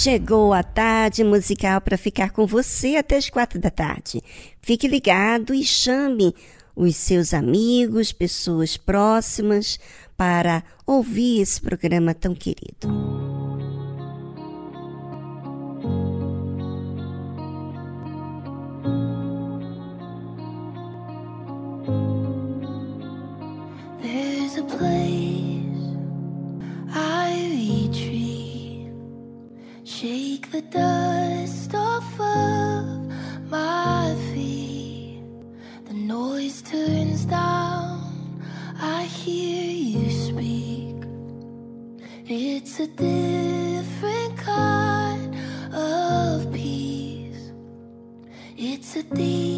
Chegou a tarde musical para ficar com você até as quatro da tarde. Fique ligado e chame os seus amigos, pessoas próximas para ouvir esse programa tão querido. It's a different kind of peace. It's a deep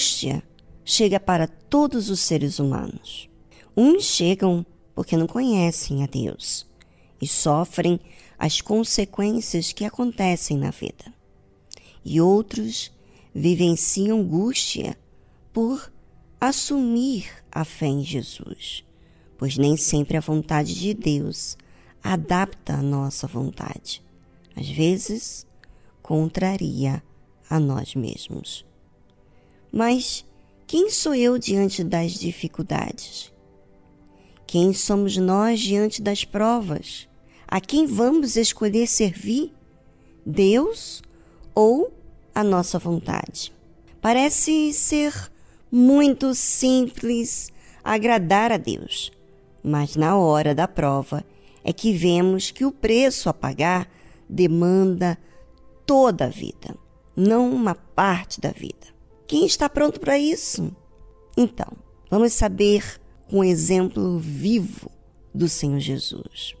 Angústia chega para todos os seres humanos. Uns chegam porque não conhecem a Deus e sofrem as consequências que acontecem na vida. E outros vivenciam angústia por assumir a fé em Jesus, pois nem sempre a vontade de Deus adapta a nossa vontade. Às vezes, contraria a nós mesmos. Mas quem sou eu diante das dificuldades? Quem somos nós diante das provas? A quem vamos escolher servir? Deus ou a nossa vontade? Parece ser muito simples agradar a Deus, mas na hora da prova é que vemos que o preço a pagar demanda toda a vida, não uma parte da vida. Quem está pronto para isso? Então, vamos saber com um exemplo vivo do Senhor Jesus.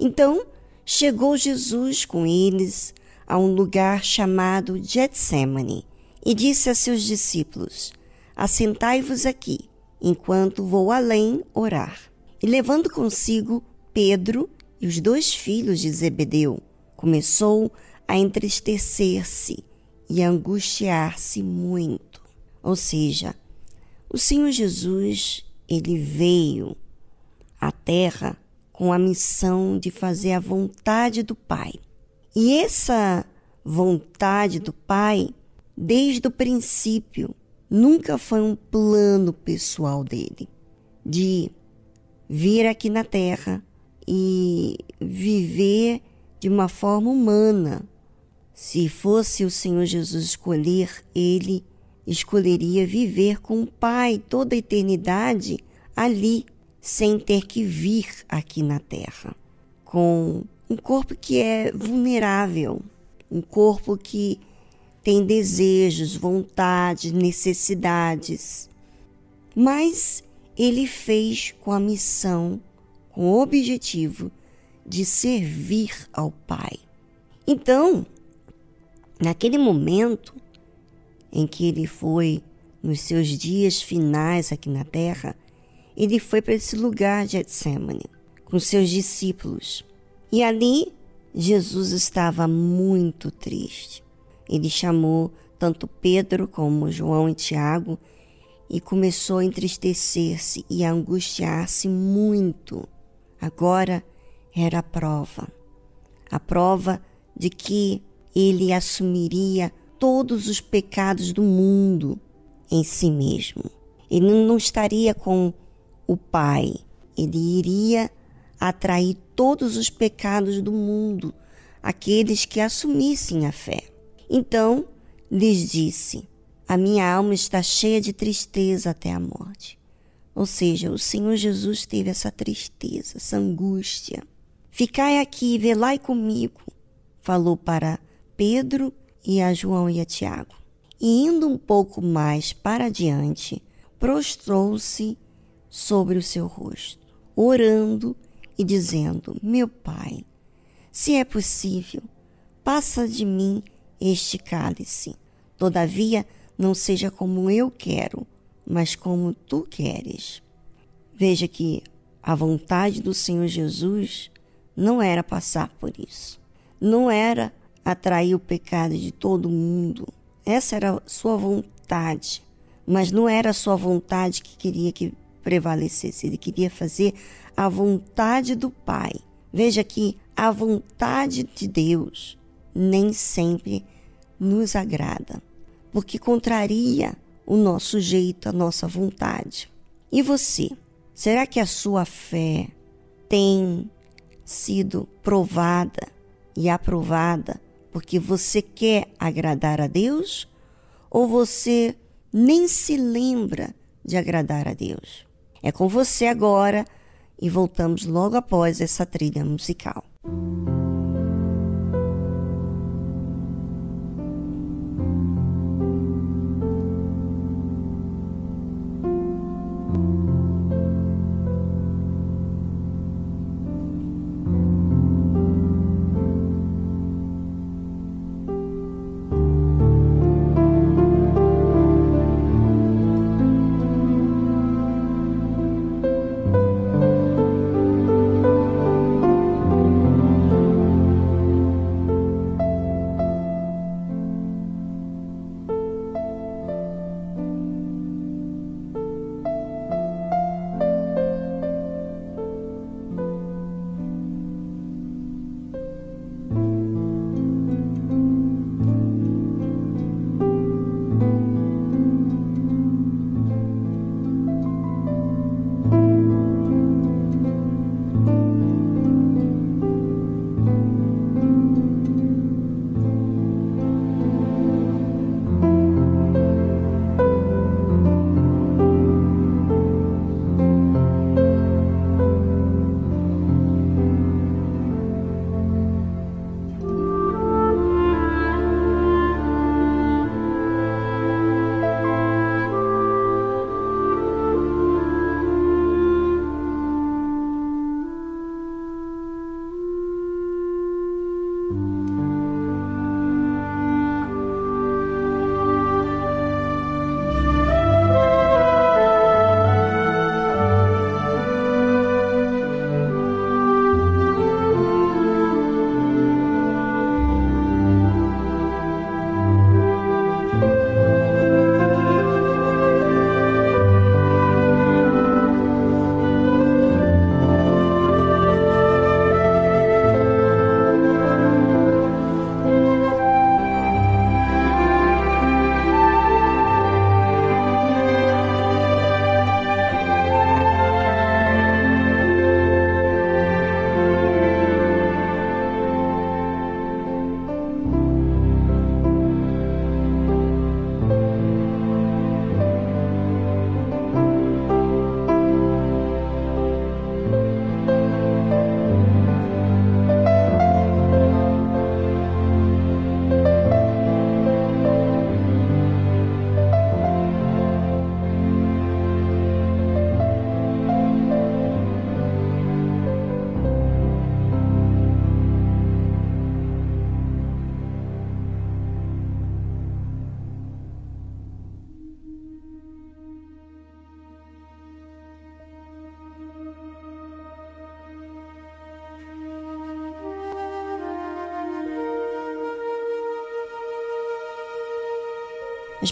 Então, chegou Jesus com eles a um lugar chamado Getsemane e disse a seus discípulos: Assentai-vos aqui, enquanto vou além orar. E levando consigo Pedro e os dois filhos de Zebedeu, começou a entristecer-se e angustiar-se muito. Ou seja, o Senhor Jesus, ele veio à terra com a missão de fazer a vontade do Pai. E essa vontade do Pai, desde o princípio, nunca foi um plano pessoal dele de vir aqui na terra e viver de uma forma humana. Se fosse o Senhor Jesus escolher, ele escolheria viver com o Pai toda a eternidade ali, sem ter que vir aqui na Terra, com um corpo que é vulnerável, um corpo que tem desejos, vontades, necessidades. Mas ele fez com a missão, com o objetivo de servir ao Pai. Então, naquele momento, em que ele foi, nos seus dias finais aqui na terra, ele foi para esse lugar de Getsemane com seus discípulos. E ali Jesus estava muito triste. Ele chamou tanto Pedro como João e Tiago e começou a entristecer-se e a angustiar-se muito. Agora era a prova a prova de que ele assumiria todos os pecados do mundo em si mesmo. Ele não estaria com o Pai, ele iria atrair todos os pecados do mundo, aqueles que assumissem a fé. Então lhes disse: A minha alma está cheia de tristeza até a morte. Ou seja, o Senhor Jesus teve essa tristeza, essa angústia. Ficai aqui e velai comigo, falou para Pedro e a João e a Tiago. E indo um pouco mais para diante, prostrou-se sobre o seu rosto, orando e dizendo: Meu Pai, se é possível, passa de mim este cálice. Todavia, não seja como eu quero, mas como tu queres. Veja que a vontade do Senhor Jesus não era passar por isso. Não era atrair o pecado de todo mundo. Essa era a sua vontade. Mas não era a sua vontade que queria que prevalecesse. Ele queria fazer a vontade do Pai. Veja que a vontade de Deus nem sempre nos agrada, porque contraria o nosso jeito, a nossa vontade. E você? Será que a sua fé tem sido provada e aprovada porque você quer agradar a Deus ou você nem se lembra de agradar a Deus. É com você agora e voltamos logo após essa trilha musical. As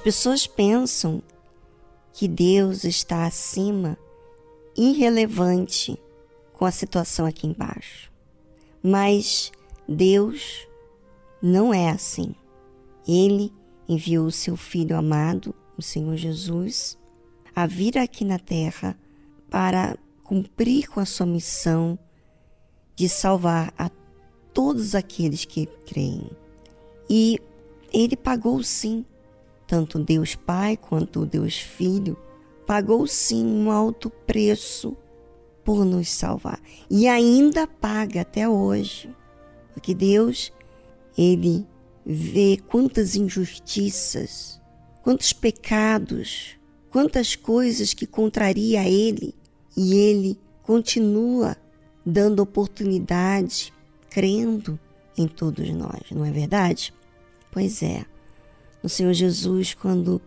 pessoas pensam que Deus está acima, irrelevante com a situação aqui embaixo. Mas Deus não é assim. Ele enviou o seu Filho amado, o Senhor Jesus, a vir aqui na terra para cumprir com a sua missão de salvar a todos aqueles que creem. E ele pagou sim tanto Deus Pai quanto Deus Filho, pagou sim um alto preço por nos salvar e ainda paga até hoje. Porque Deus, ele vê quantas injustiças, quantos pecados, quantas coisas que contraria a ele e ele continua dando oportunidade, crendo em todos nós, não é verdade? Pois é. O Senhor Jesus, quando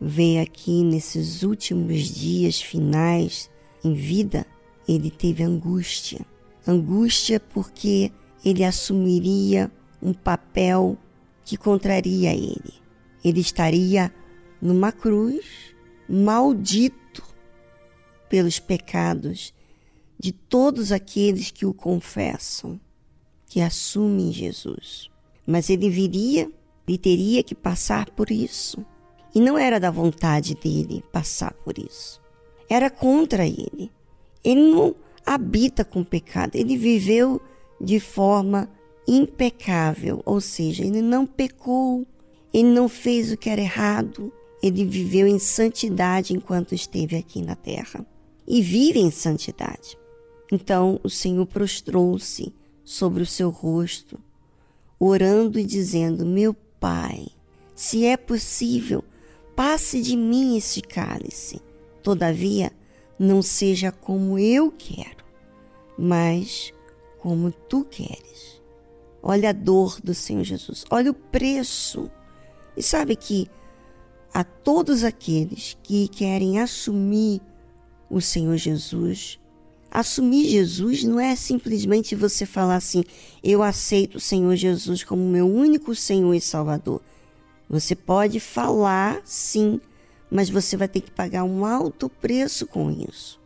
veio aqui nesses últimos dias finais em vida, ele teve angústia. Angústia porque ele assumiria um papel que contraria ele. Ele estaria numa cruz, maldito pelos pecados de todos aqueles que o confessam, que assumem Jesus. Mas ele viria ele teria que passar por isso. E não era da vontade dele passar por isso. Era contra ele. Ele não habita com pecado. Ele viveu de forma impecável, ou seja, ele não pecou, ele não fez o que era errado, ele viveu em santidade enquanto esteve aqui na terra e vive em santidade. Então o Senhor prostrou-se sobre o seu rosto, orando e dizendo: Meu Pai, se é possível, passe de mim esse cálice. Todavia, não seja como eu quero, mas como tu queres. Olha a dor do Senhor Jesus, olha o preço. E sabe que a todos aqueles que querem assumir o Senhor Jesus, assumir Jesus não é simplesmente você falar assim: eu aceito o Senhor Jesus como meu único Senhor e Salvador. Você pode falar sim, mas você vai ter que pagar um alto preço com isso.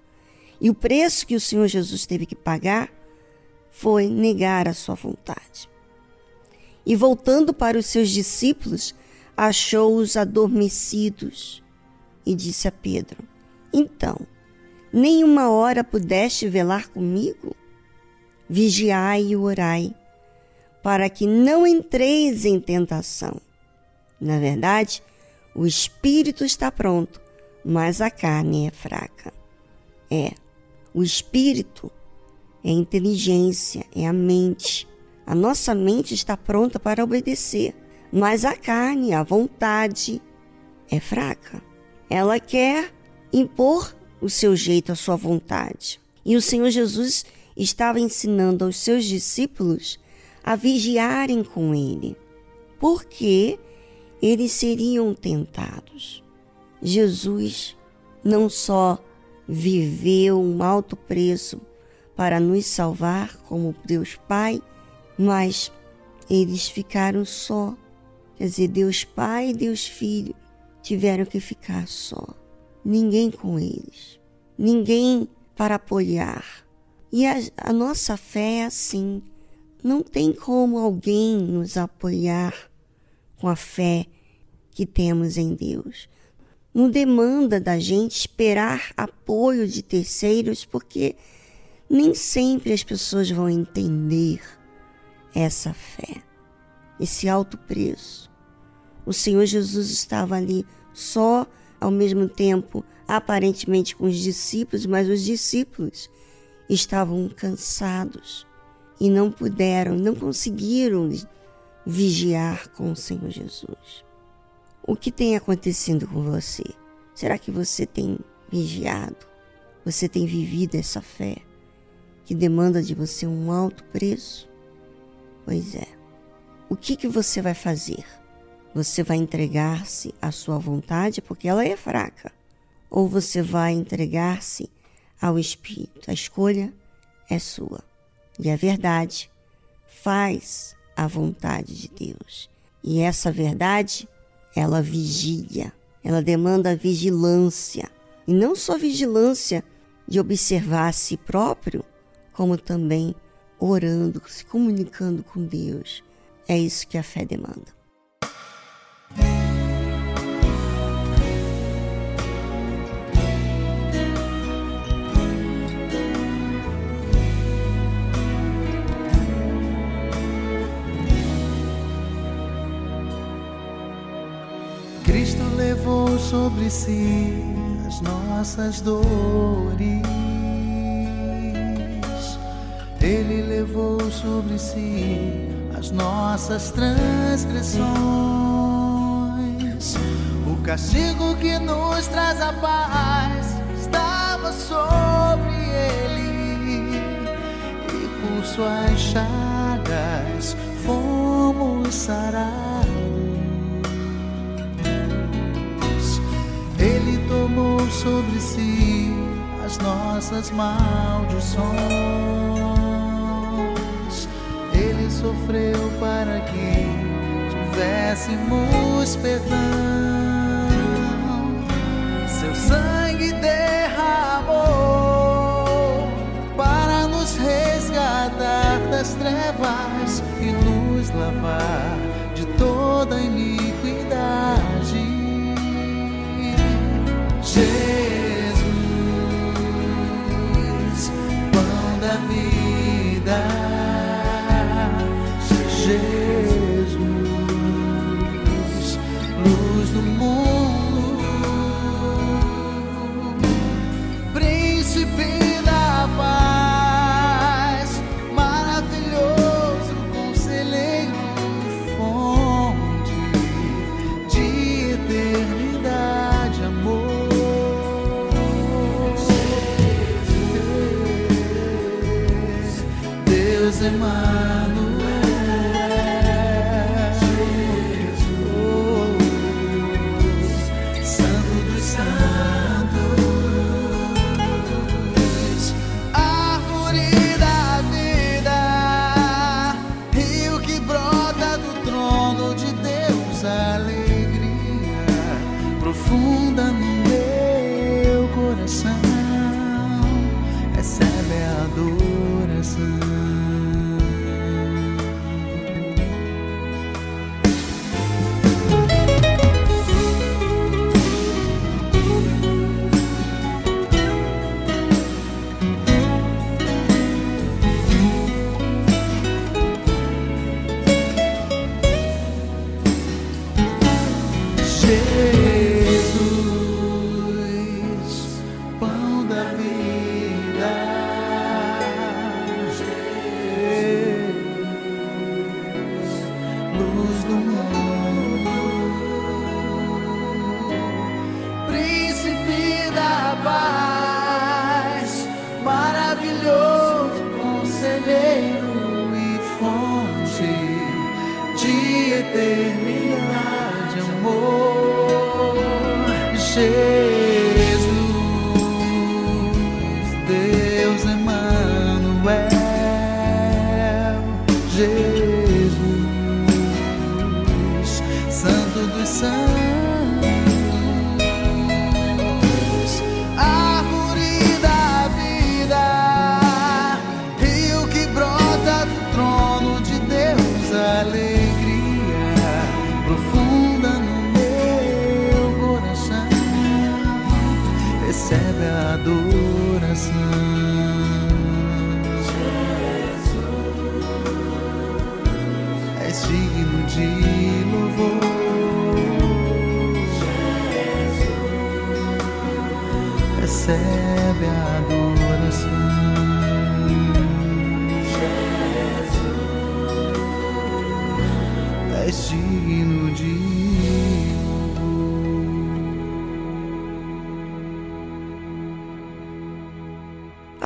E o preço que o Senhor Jesus teve que pagar foi negar a sua vontade. E voltando para os seus discípulos, achou-os adormecidos e disse a Pedro: Então, nem uma hora pudeste velar comigo? Vigiai e orai, para que não entreis em tentação. Na verdade, o espírito está pronto, mas a carne é fraca. É, o espírito é a inteligência, é a mente. A nossa mente está pronta para obedecer, mas a carne, a vontade, é fraca. Ela quer impor o seu jeito, a sua vontade. E o Senhor Jesus estava ensinando aos seus discípulos a vigiarem com ele, porque eles seriam tentados. Jesus não só viveu um alto preço para nos salvar como Deus Pai, mas eles ficaram só Quer dizer, Deus Pai e Deus Filho tiveram que ficar só. Ninguém com eles. Ninguém para apoiar. E a, a nossa fé é assim. Não tem como alguém nos apoiar com a fé que temos em Deus. Não demanda da gente esperar apoio de terceiros, porque nem sempre as pessoas vão entender essa fé, esse alto preço. O Senhor Jesus estava ali só, ao mesmo tempo, aparentemente com os discípulos, mas os discípulos estavam cansados e não puderam, não conseguiram vigiar com o Senhor Jesus. O que tem acontecido com você? Será que você tem vigiado? Você tem vivido essa fé que demanda de você um alto preço? Pois é. O que, que você vai fazer? Você vai entregar-se à sua vontade porque ela é fraca, ou você vai entregar-se ao Espírito. A escolha é sua. E a verdade faz a vontade de Deus. E essa verdade, ela vigia, ela demanda vigilância. E não só vigilância de observar a si próprio, como também orando, se comunicando com Deus. É isso que a fé demanda. Levou sobre si as nossas dores. Ele levou sobre si as nossas transgressões castigo que nos traz a paz estava sobre ele, e por suas chagas fomos sarados. Ele tomou sobre si as nossas maldições, ele sofreu para que tivéssemos perdão. Seu sangue derramou para nos resgatar das trevas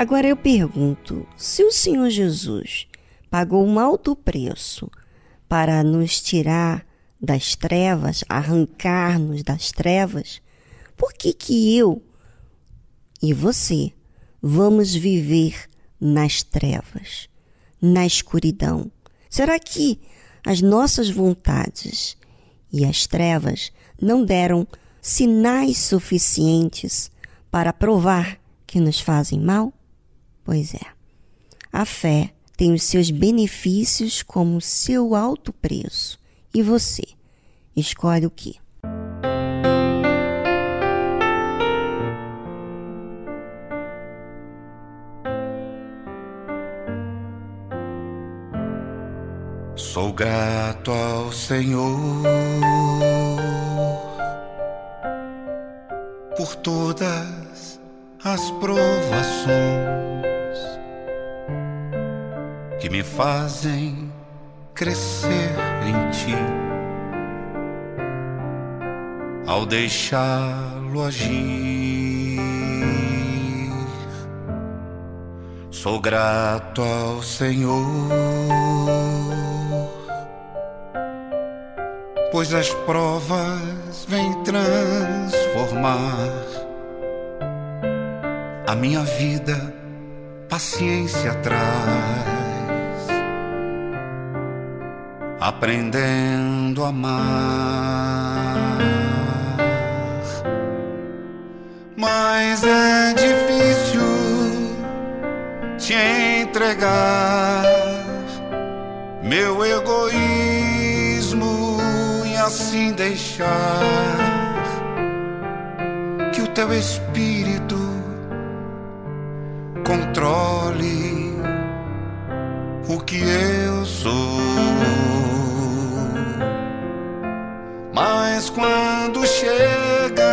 Agora eu pergunto: se o Senhor Jesus pagou um alto preço para nos tirar das trevas, arrancar-nos das trevas, por que que eu e você vamos viver nas trevas, na escuridão? Será que as nossas vontades e as trevas não deram sinais suficientes para provar que nos fazem mal? Pois é. A fé tem os seus benefícios como seu alto preço. E você? Escolhe o que? Sou grato ao Senhor por todas as provações que me fazem crescer em ti. Ao deixá-lo agir, sou grato ao Senhor, pois as provas vêm transformar a minha vida, paciência traz aprendendo a amar. Mas é difícil te entregar meu egoísmo e assim deixar que o teu espírito controle o que eu sou. Mas quando chegam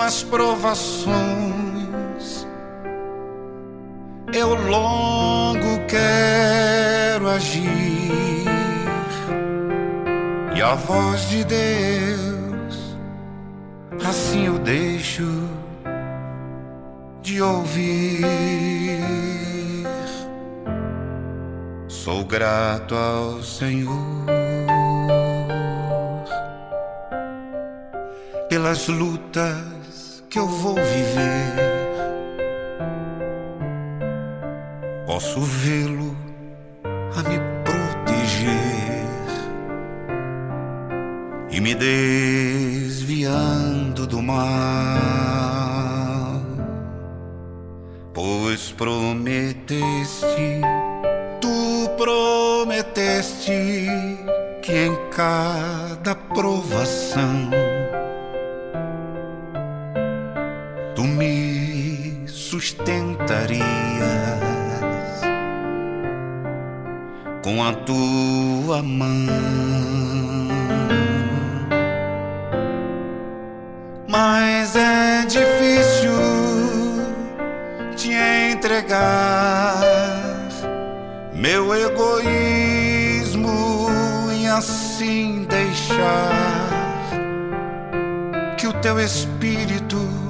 as provações, eu longo quero agir. E a voz de Deus, assim eu deixo de ouvir. Sou grato ao Senhor. Pelas lutas que eu vou viver. Posso vê-lo a me proteger e me desviando do mal, pois prometeste, tu prometeste que em cada provação tu me sustentarias com a tua mão. Mas é difícil te entregar meu egoísmo e assim deixar que o teu espírito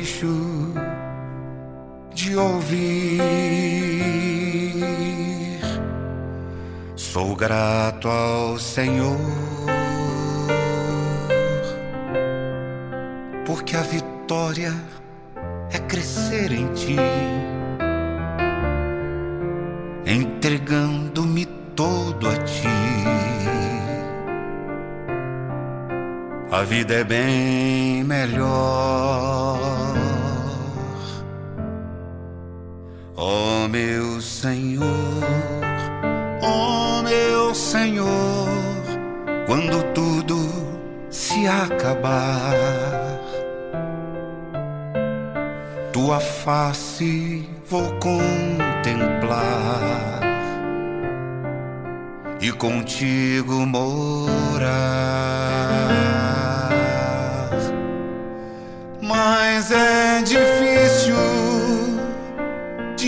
de ouvir. Sou grato ao Senhor porque a vitória é crescer em ti, entregando-me todo a ti. A vida é bem melhor. Ó oh, meu Senhor, ó oh, meu Senhor, quando tudo se acabar tua face vou contemplar e contigo morar. Mas é difícil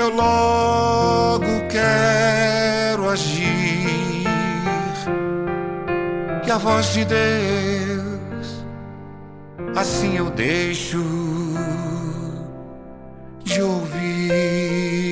eu logo quero agir. E a voz de Deus, assim eu deixo de ouvir.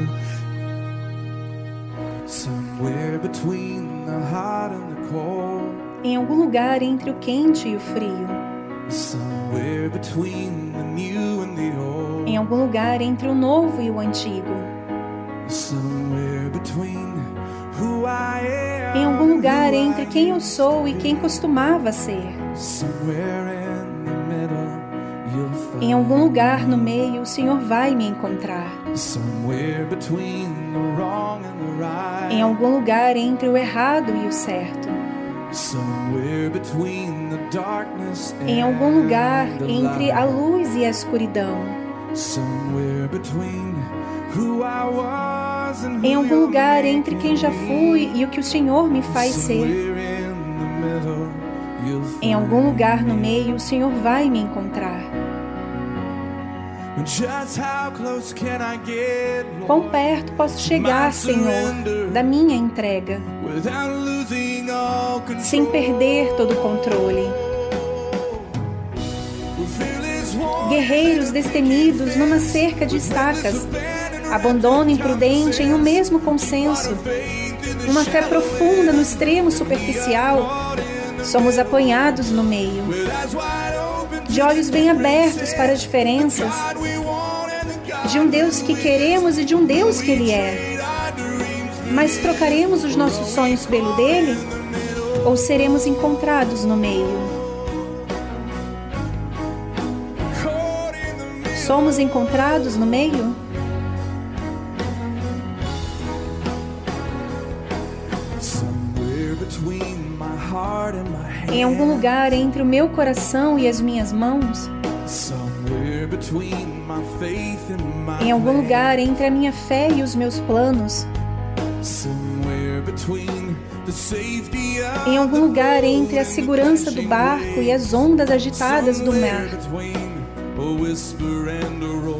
Em algum lugar entre o quente e o frio. Em algum lugar entre o novo e o antigo. Em algum lugar entre quem eu sou e quem costumava ser. Em algum lugar no meio, o Senhor vai me encontrar. Em algum lugar entre o errado e o certo. Em algum lugar entre a luz e a escuridão. Em algum lugar entre quem já fui e o que o Senhor me faz ser. Em algum lugar no meio, o Senhor vai me encontrar. Quão perto posso chegar, Senhor, da minha entrega, sem perder todo o controle? Guerreiros destemidos numa cerca de estacas, abandono imprudente em um mesmo consenso, uma fé profunda no extremo superficial, somos apanhados no meio de olhos bem abertos para as diferenças, de um Deus que queremos e de um Deus que Ele é. Mas trocaremos os nossos sonhos pelo dele? Ou seremos encontrados no meio? Somos encontrados no meio? Em algum lugar entre o meu coração e as minhas mãos? Em algum lugar entre a minha fé e os meus planos? Em algum lugar entre a segurança do barco e as ondas agitadas do mar?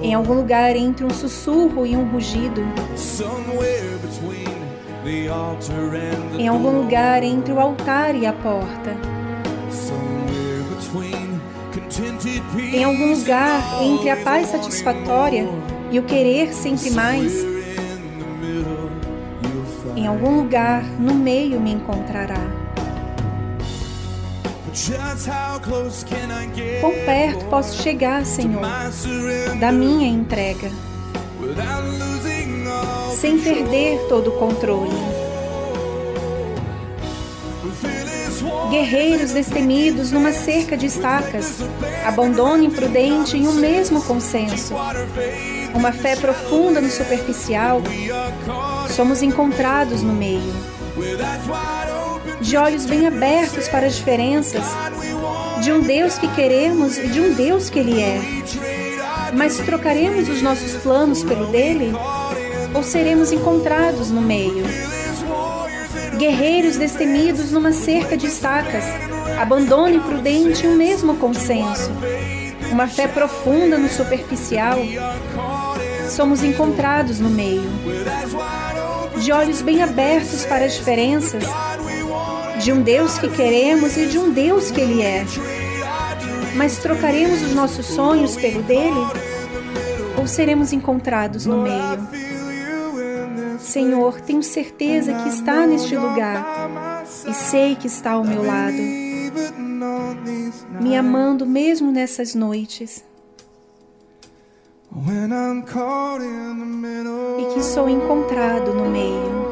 Em algum lugar entre um sussurro e um rugido? Em algum lugar entre o altar e a porta? Em algum lugar entre a paz satisfatória e o querer sempre mais? Em algum lugar no meio me encontrará. Quão perto posso chegar, Senhor, da minha entrega, sem perder todo o controle? Guerreiros destemidos numa cerca de estacas, abandono imprudente em um mesmo consenso, uma fé profunda no superficial, somos encontrados no meio de olhos bem abertos para as diferenças, de um Deus que queremos e de um Deus que Ele é. Mas trocaremos os nossos planos pelo dele? Ou seremos encontrados no meio? Guerreiros destemidos numa cerca de estacas, abandono imprudente um mesmo consenso, uma fé profunda no superficial, somos encontrados no meio. De olhos bem abertos para as diferenças, de um Deus que queremos e de um Deus que Ele é. Mas trocaremos os nossos sonhos pelo dele? Ou seremos encontrados no meio? Senhor, tenho certeza que está neste lugar e sei que está ao meu lado, me amando mesmo nessas noites. E que sou encontrado no meio.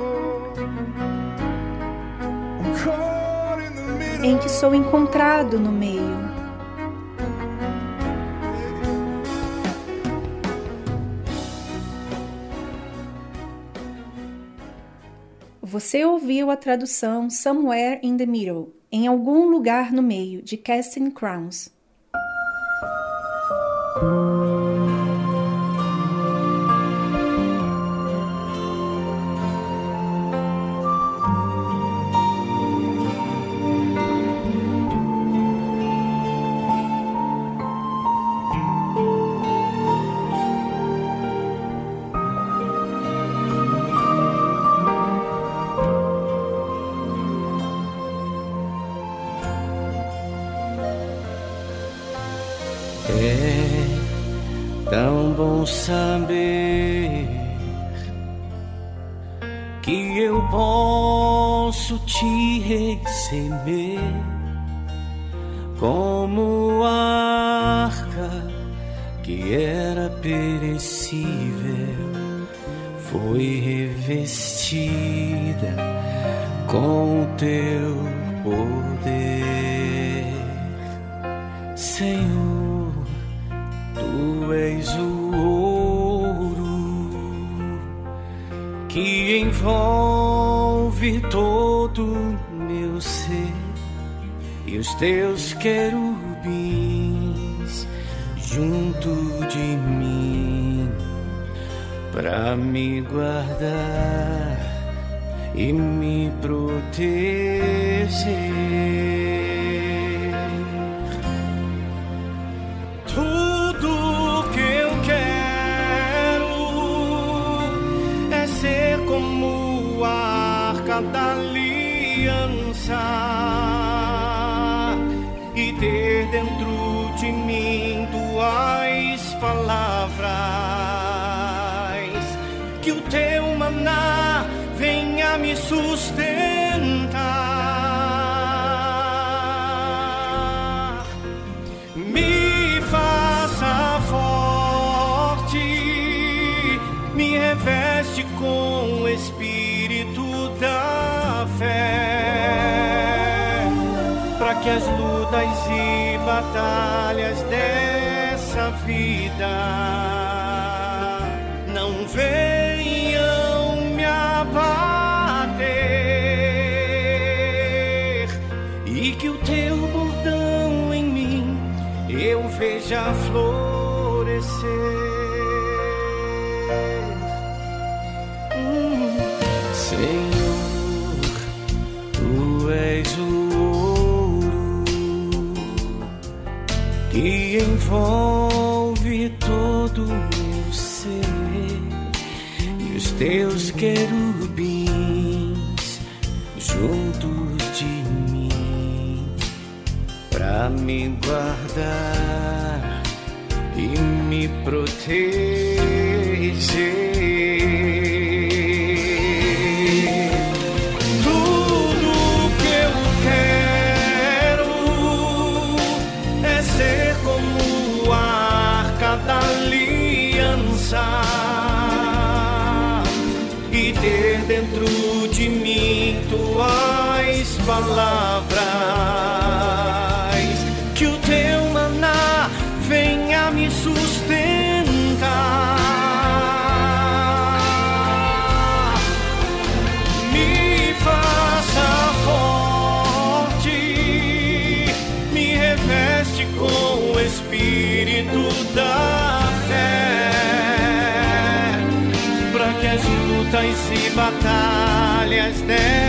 em que sou encontrado no meio. Você ouviu a tradução Somewhere in the Middle, em algum lugar no meio, de Casting Crowns. Saber que eu posso te receber como arca que era perecível foi revestida com o teu poder, Senhor. Tu és o envolve todo meu ser e os teus querubins junto de mim para me guardar e me proteger. Aliança e ter dentro de mim tuas palavras, que o teu maná venha me sustentar, batalhas dessa vida não venham me abater e que o teu bordão em mim eu veja florescer. Envolve todo o meu ser e os teus querubins juntos de mim para me guardar e me proteger. Palavras. Que o teu maná venha me sustentar. Me faça forte, me reveste com o espírito da fé, para que as lutas e batalhas dessa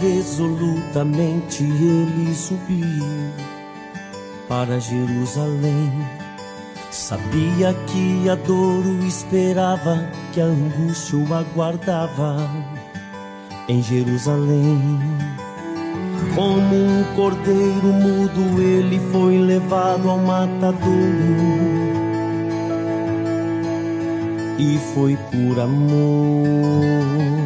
resolutamente, ele subiu para Jerusalém. Sabia que a dor o esperava, que a angústia o aguardava em Jerusalém. Como um cordeiro mudo, ele foi levado ao matadouro. E foi por amor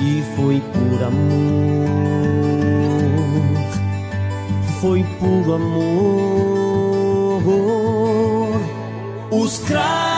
e foi por amor, foi por amor. Os cravos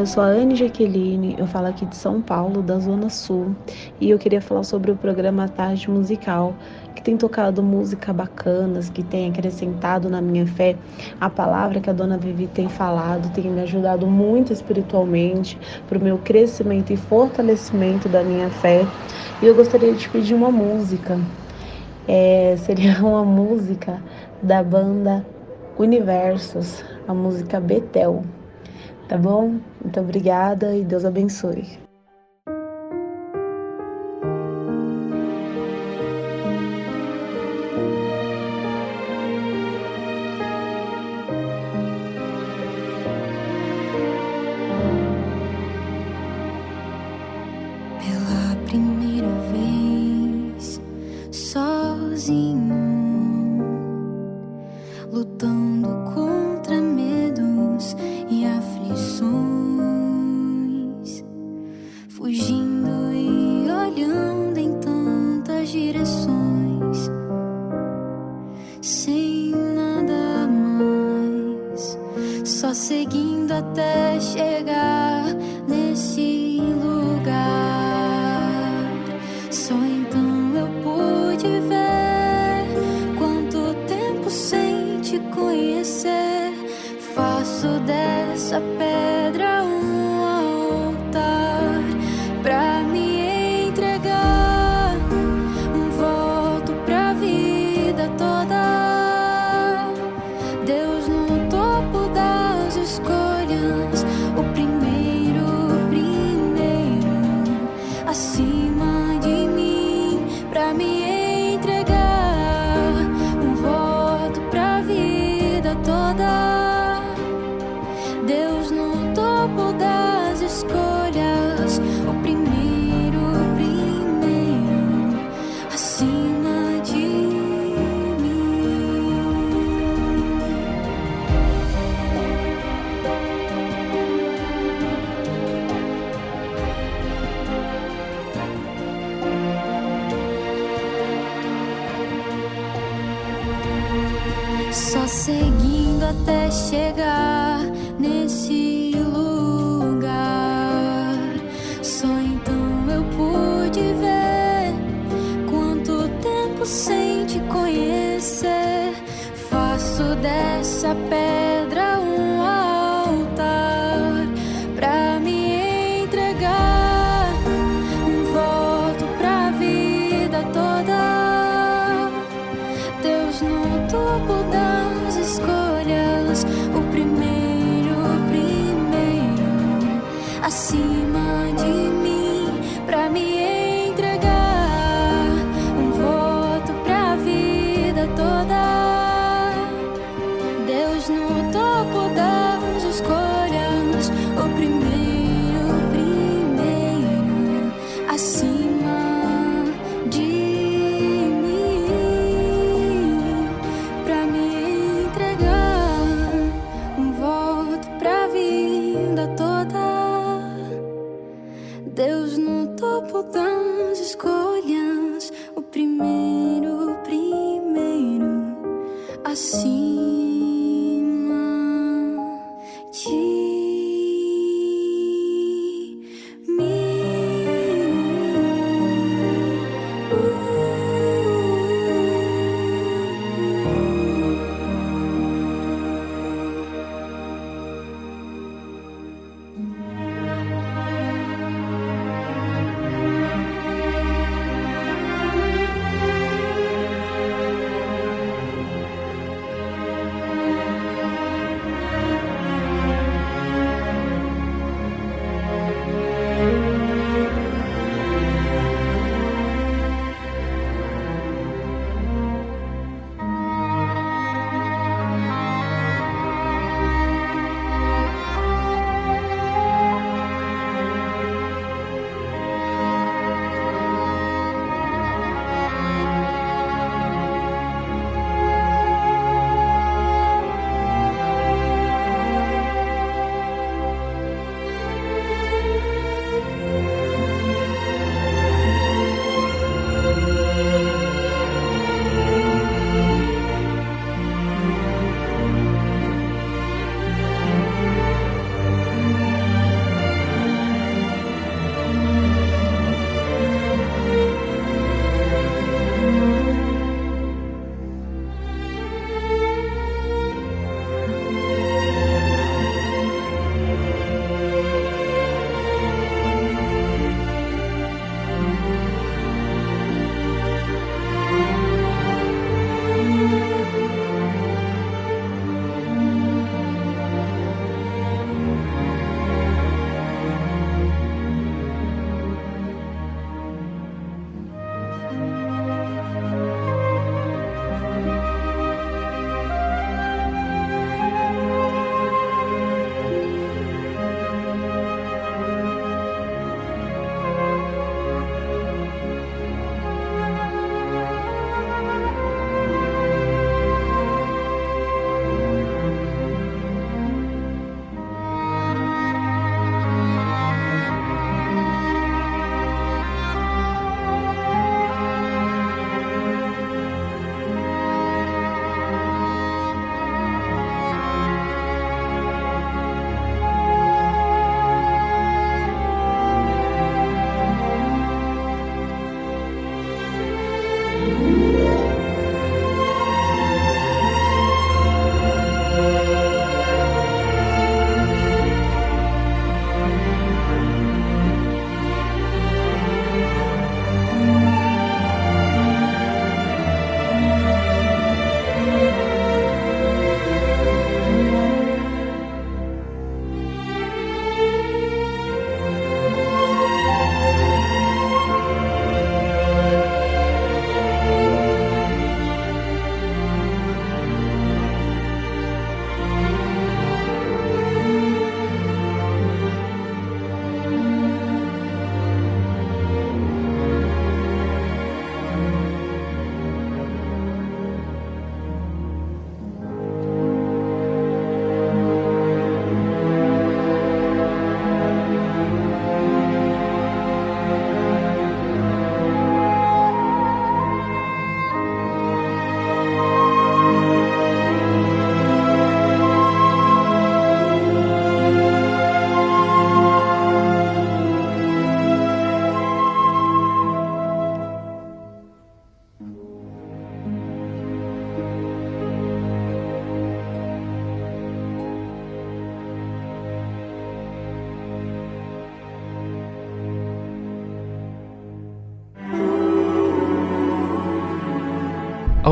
Eu sou a Anne Jaqueline, eu falo aqui de São Paulo, da Zona Sul, e eu queria falar sobre o programa Tarde Musical, que tem tocado música bacanas, que tem acrescentado na minha fé a palavra que a dona Vivi tem falado, tem me ajudado muito espiritualmente para o meu crescimento e fortalecimento da minha fé. E eu gostaria de pedir uma música, é, seria uma música da banda Universos, a música Betel. Tá bom? Muito obrigada e Deus abençoe. até.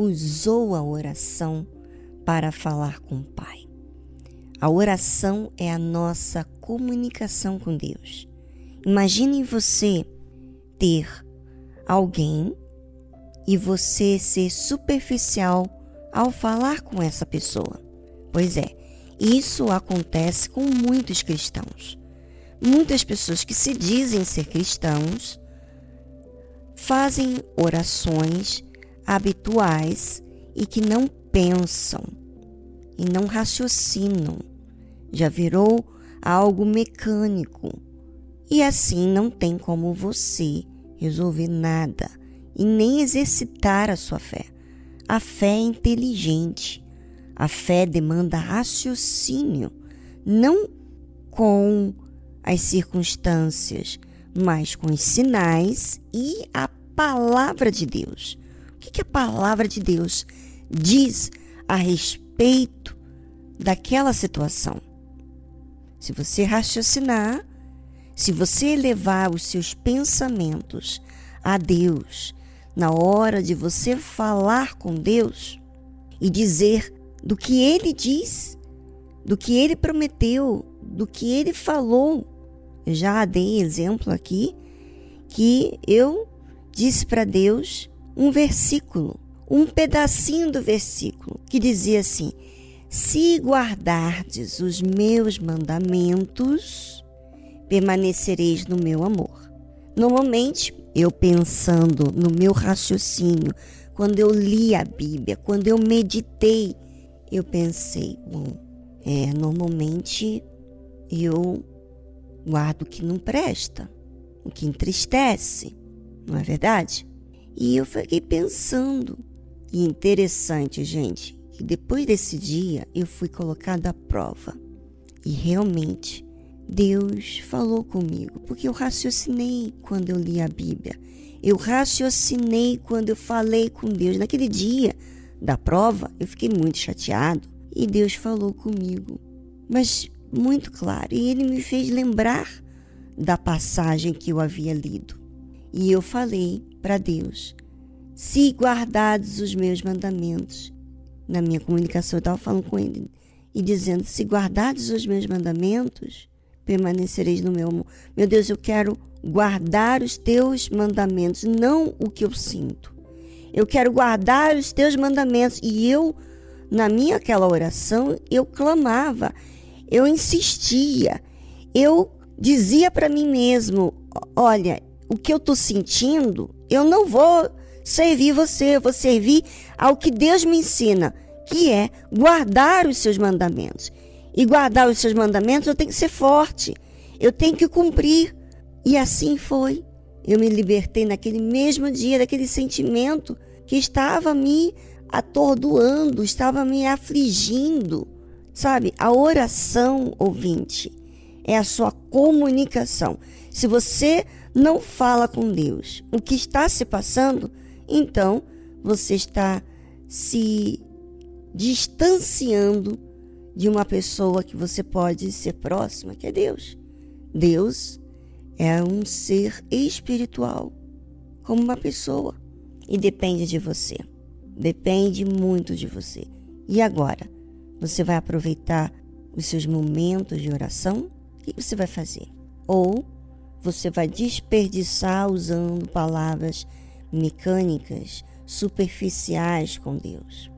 usou a oração para falar com o Pai. A oração é a nossa comunicação com Deus. Imagine você ter alguém e você ser superficial ao falar com essa pessoa. Pois é, isso acontece com muitos cristãos. Muitas pessoas que se dizem ser cristãos fazem orações habituais e que não pensam e não raciocinam. Já virou algo mecânico. E assim não tem como você resolver nada e nem exercitar a sua fé. A fé é inteligente. A fé demanda raciocínio, não com as circunstâncias, mas com os sinais e a palavra de Deus. O que, a palavra de Deus diz a respeito daquela situação? Se você raciocinar, se você elevar os seus pensamentos a Deus, na hora de você falar com Deus e dizer do que ele diz, do que ele prometeu, do que ele falou. Eu já dei exemplo aqui que eu disse para Deus um versículo, um pedacinho do versículo que dizia assim: Se guardardes os meus mandamentos, permanecereis no meu amor. Normalmente, eu pensando no meu raciocínio, quando eu li a Bíblia, quando eu meditei, eu pensei, bom, é, normalmente eu guardo o que não presta, o que entristece, não é verdade? E eu fiquei pensando, e interessante, gente, que depois desse dia eu fui colocada à prova. E realmente Deus falou comigo, porque eu raciocinei quando eu li a Bíblia. Eu raciocinei quando eu falei com Deus. Naquele dia da prova, eu fiquei muito chateado e Deus falou comigo, mas muito claro. E ele me fez lembrar da passagem que eu havia lido. E eu falei para Deus: se guardados os meus mandamentos, na minha comunicação eu estava falando com ele e dizendo: se guardados os meus mandamentos, permanecereis no meu amor. Meu Deus, eu quero guardar os teus mandamentos, não o que eu sinto. Eu quero guardar os teus mandamentos. E eu, na minha aquela oração, eu clamava, eu insistia, eu dizia para mim mesmo: olha, o que eu estou sentindo, eu não vou servir você, eu vou servir ao que Deus me ensina, que é guardar os seus mandamentos e guardar os seus mandamentos, eu tenho que ser forte, eu tenho que cumprir. E assim foi. Eu me libertei naquele mesmo dia daquele sentimento que estava me atordoando, estava me afligindo. Sabe, a oração, ouvinte, é a sua comunicação. Se você não fala com Deus o que está se passando, então você está se distanciando de uma pessoa que você pode ser próxima, que é Deus. Deus é um ser espiritual, como uma pessoa, e depende de você. Depende muito de você. E agora, você vai aproveitar os seus momentos de oração? O que você vai fazer? Ou você vai desperdiçar usando palavras mecânicas, superficiais com Deus?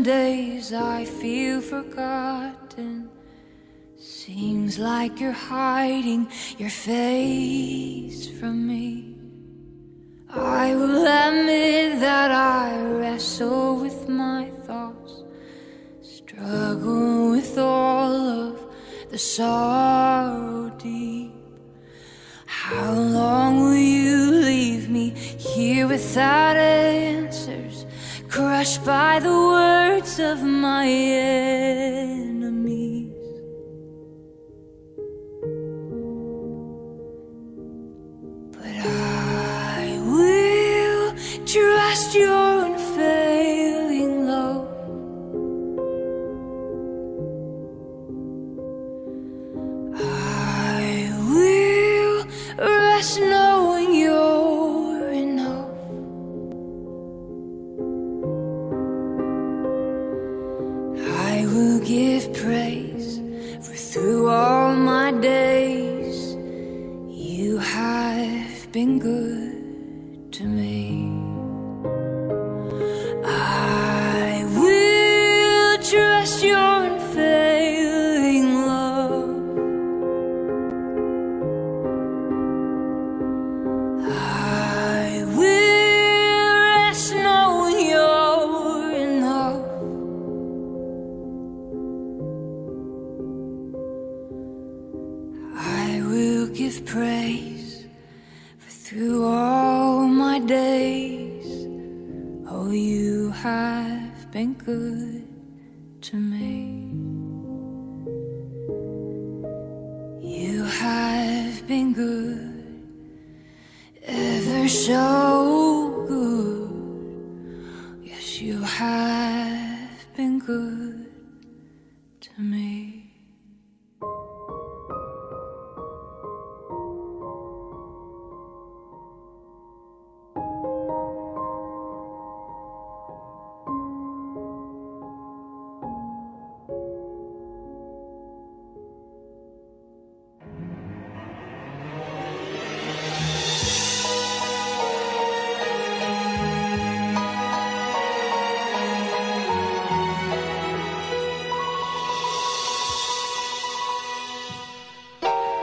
Some days I feel forgotten. Seems like you're hiding your face from me. I will admit that I wrestle with my thoughts, struggle with all of the sorrow deep. How long will you leave me here without answers, crushed by the words of my enemies?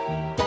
you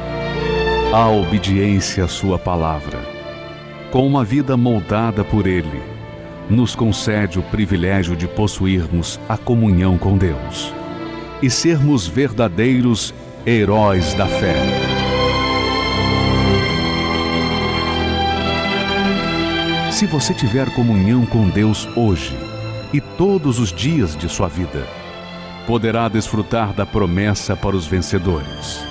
A obediência à Sua palavra, com uma vida moldada por Ele, nos concede o privilégio de possuirmos a comunhão com Deus e sermos verdadeiros heróis da fé. Se você tiver comunhão com Deus hoje e todos os dias de sua vida, poderá desfrutar da promessa para os vencedores.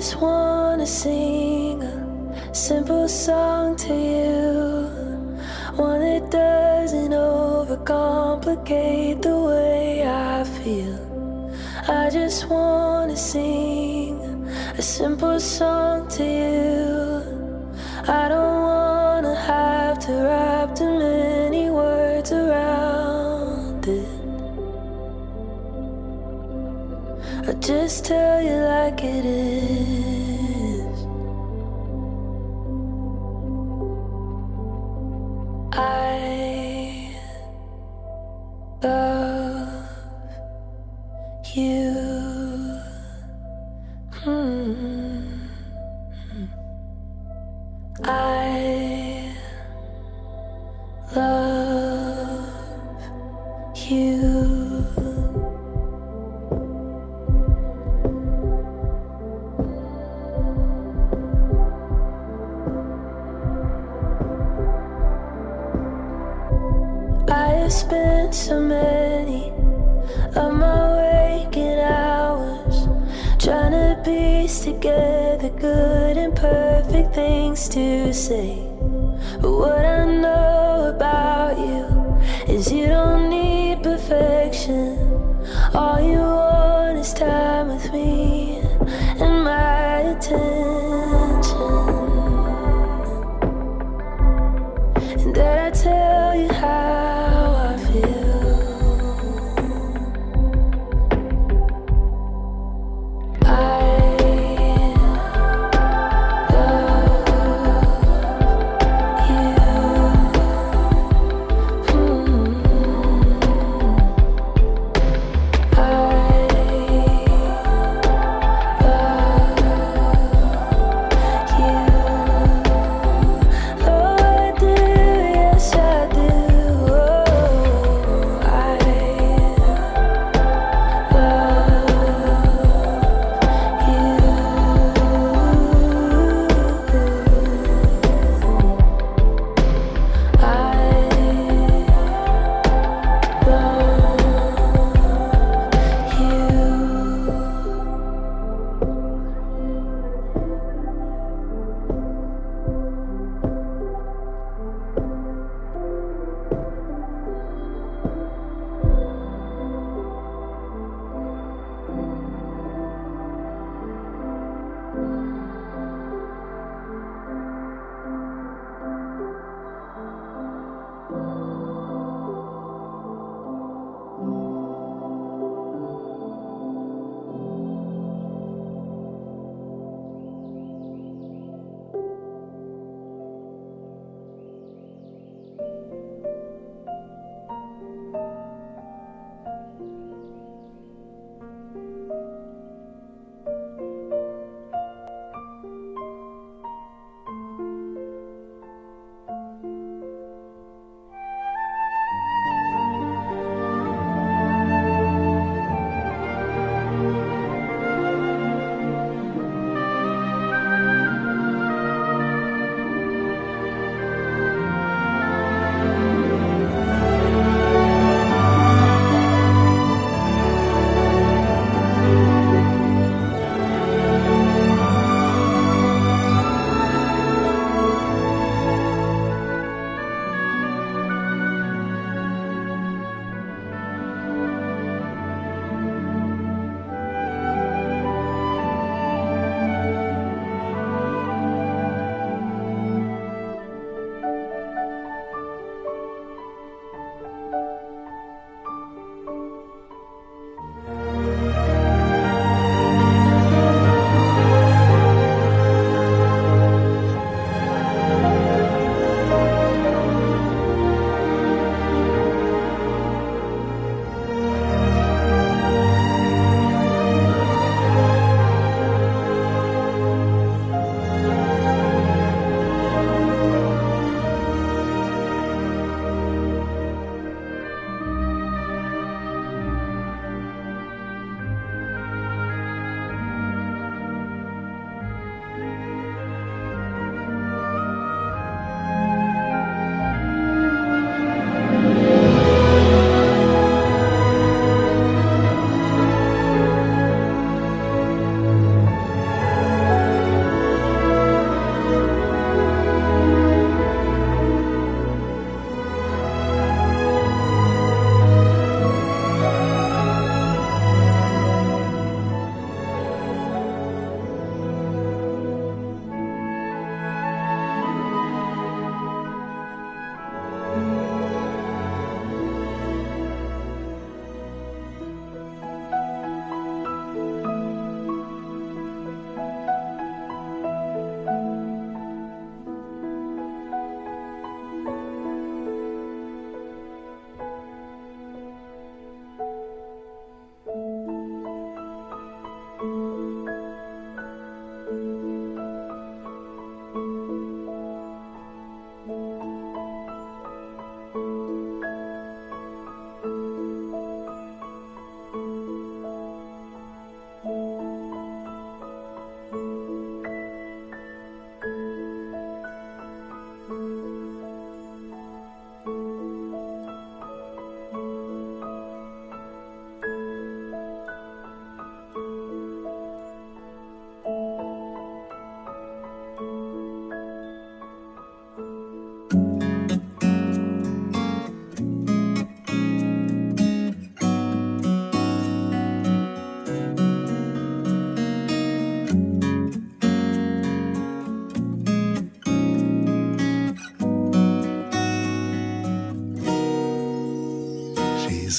Just wanna sing a simple song to you. One that doesn't overcomplicate the way I feel. I just wanna sing a simple song to you. I don't wanna have to wrap to many just tell you like it is. I love you. Hmm. I love good and perfect things to say. But what I know about you is you don't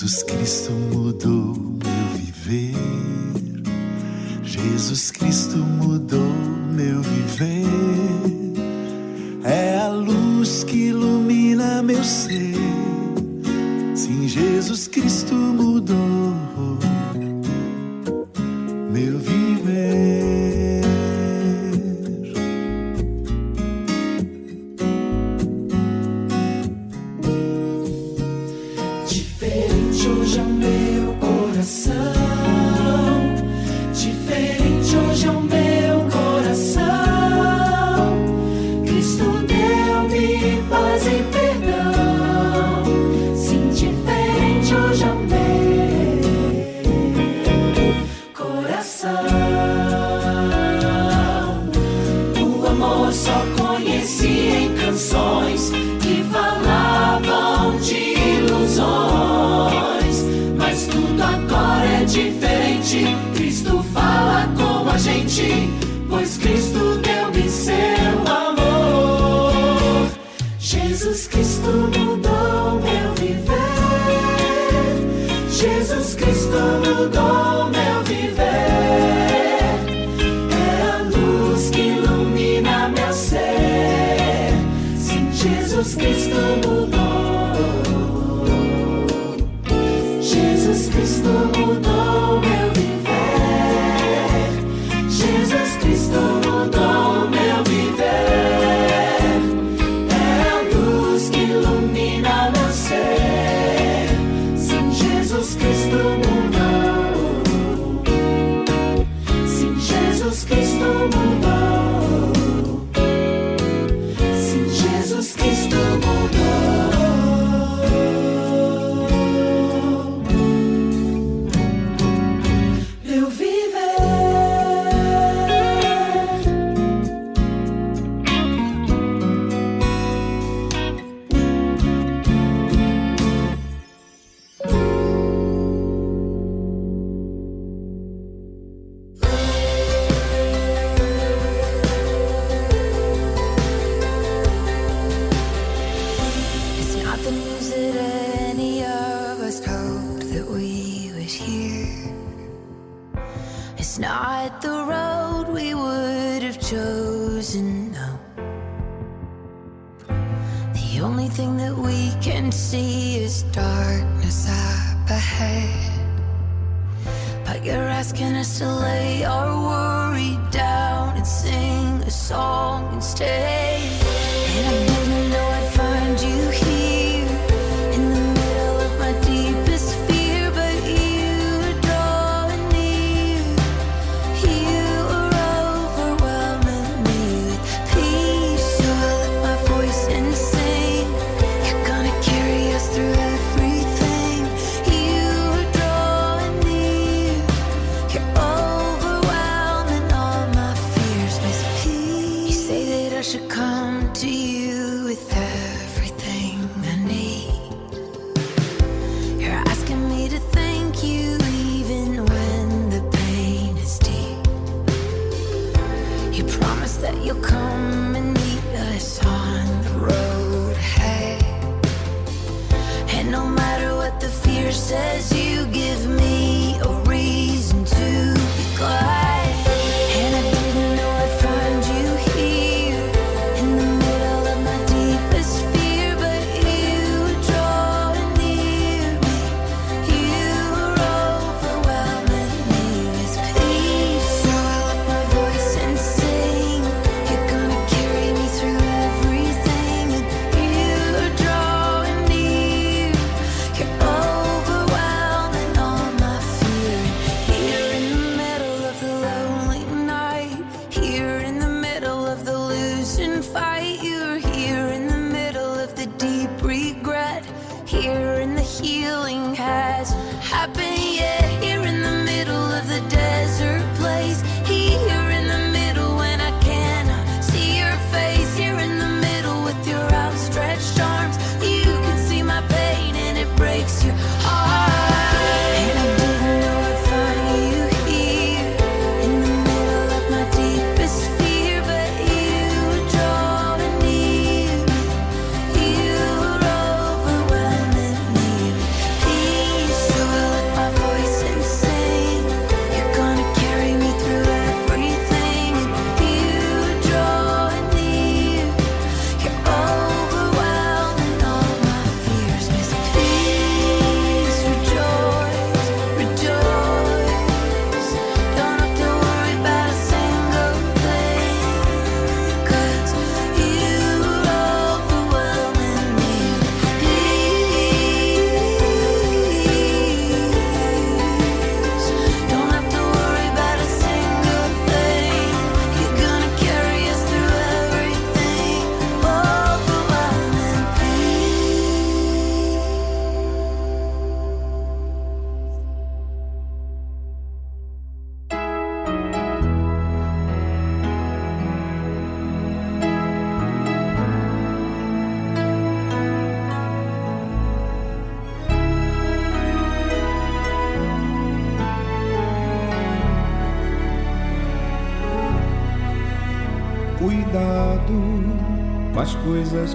Jesus Cristo mudou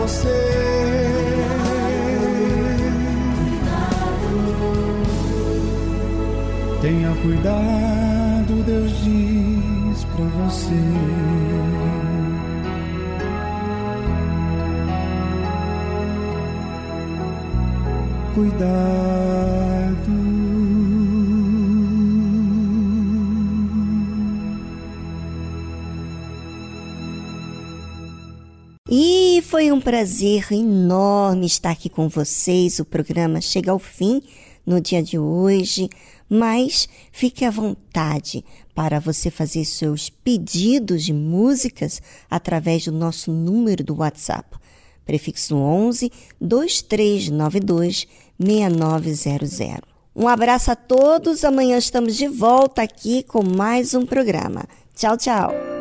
Você. Tenha cuidado, Deus diz pra você. E foi um prazer enorme estar aqui com vocês. O programa chega ao fim no dia de hoje, mas fique à vontade para você fazer seus pedidos de músicas através do nosso número do WhatsApp, prefixo 11 2392 6900. Um abraço a todos. Amanhã estamos de volta aqui com mais um programa. Tchau, tchau.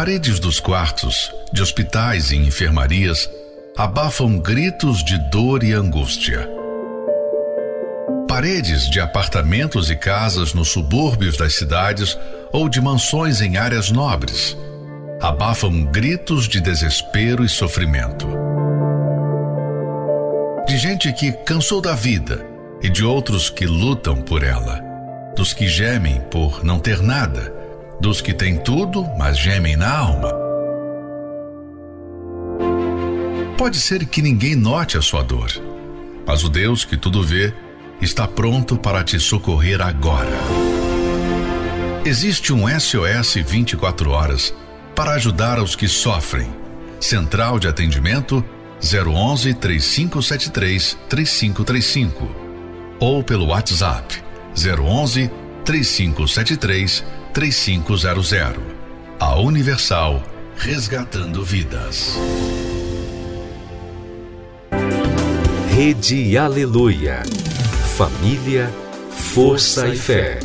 Paredes dos quartos, de hospitais e enfermarias abafam gritos de dor e angústia. Paredes de apartamentos e casas nos subúrbios das cidades ou de mansões em áreas nobres abafam gritos de desespero e sofrimento. De gente que cansou da vida e de outros que lutam por ela, dos que gemem por não ter nada, dos que têm tudo, mas gemem na alma. Pode ser que ninguém note a sua dor, mas o Deus que tudo vê está pronto para te socorrer agora. Existe um SOS 24 horas para ajudar os que sofrem. Central de atendimento 011 3573 3535 ou pelo WhatsApp 011 3573 3500. A Universal resgatando vidas. Rede Aleluia. Família, força e fé.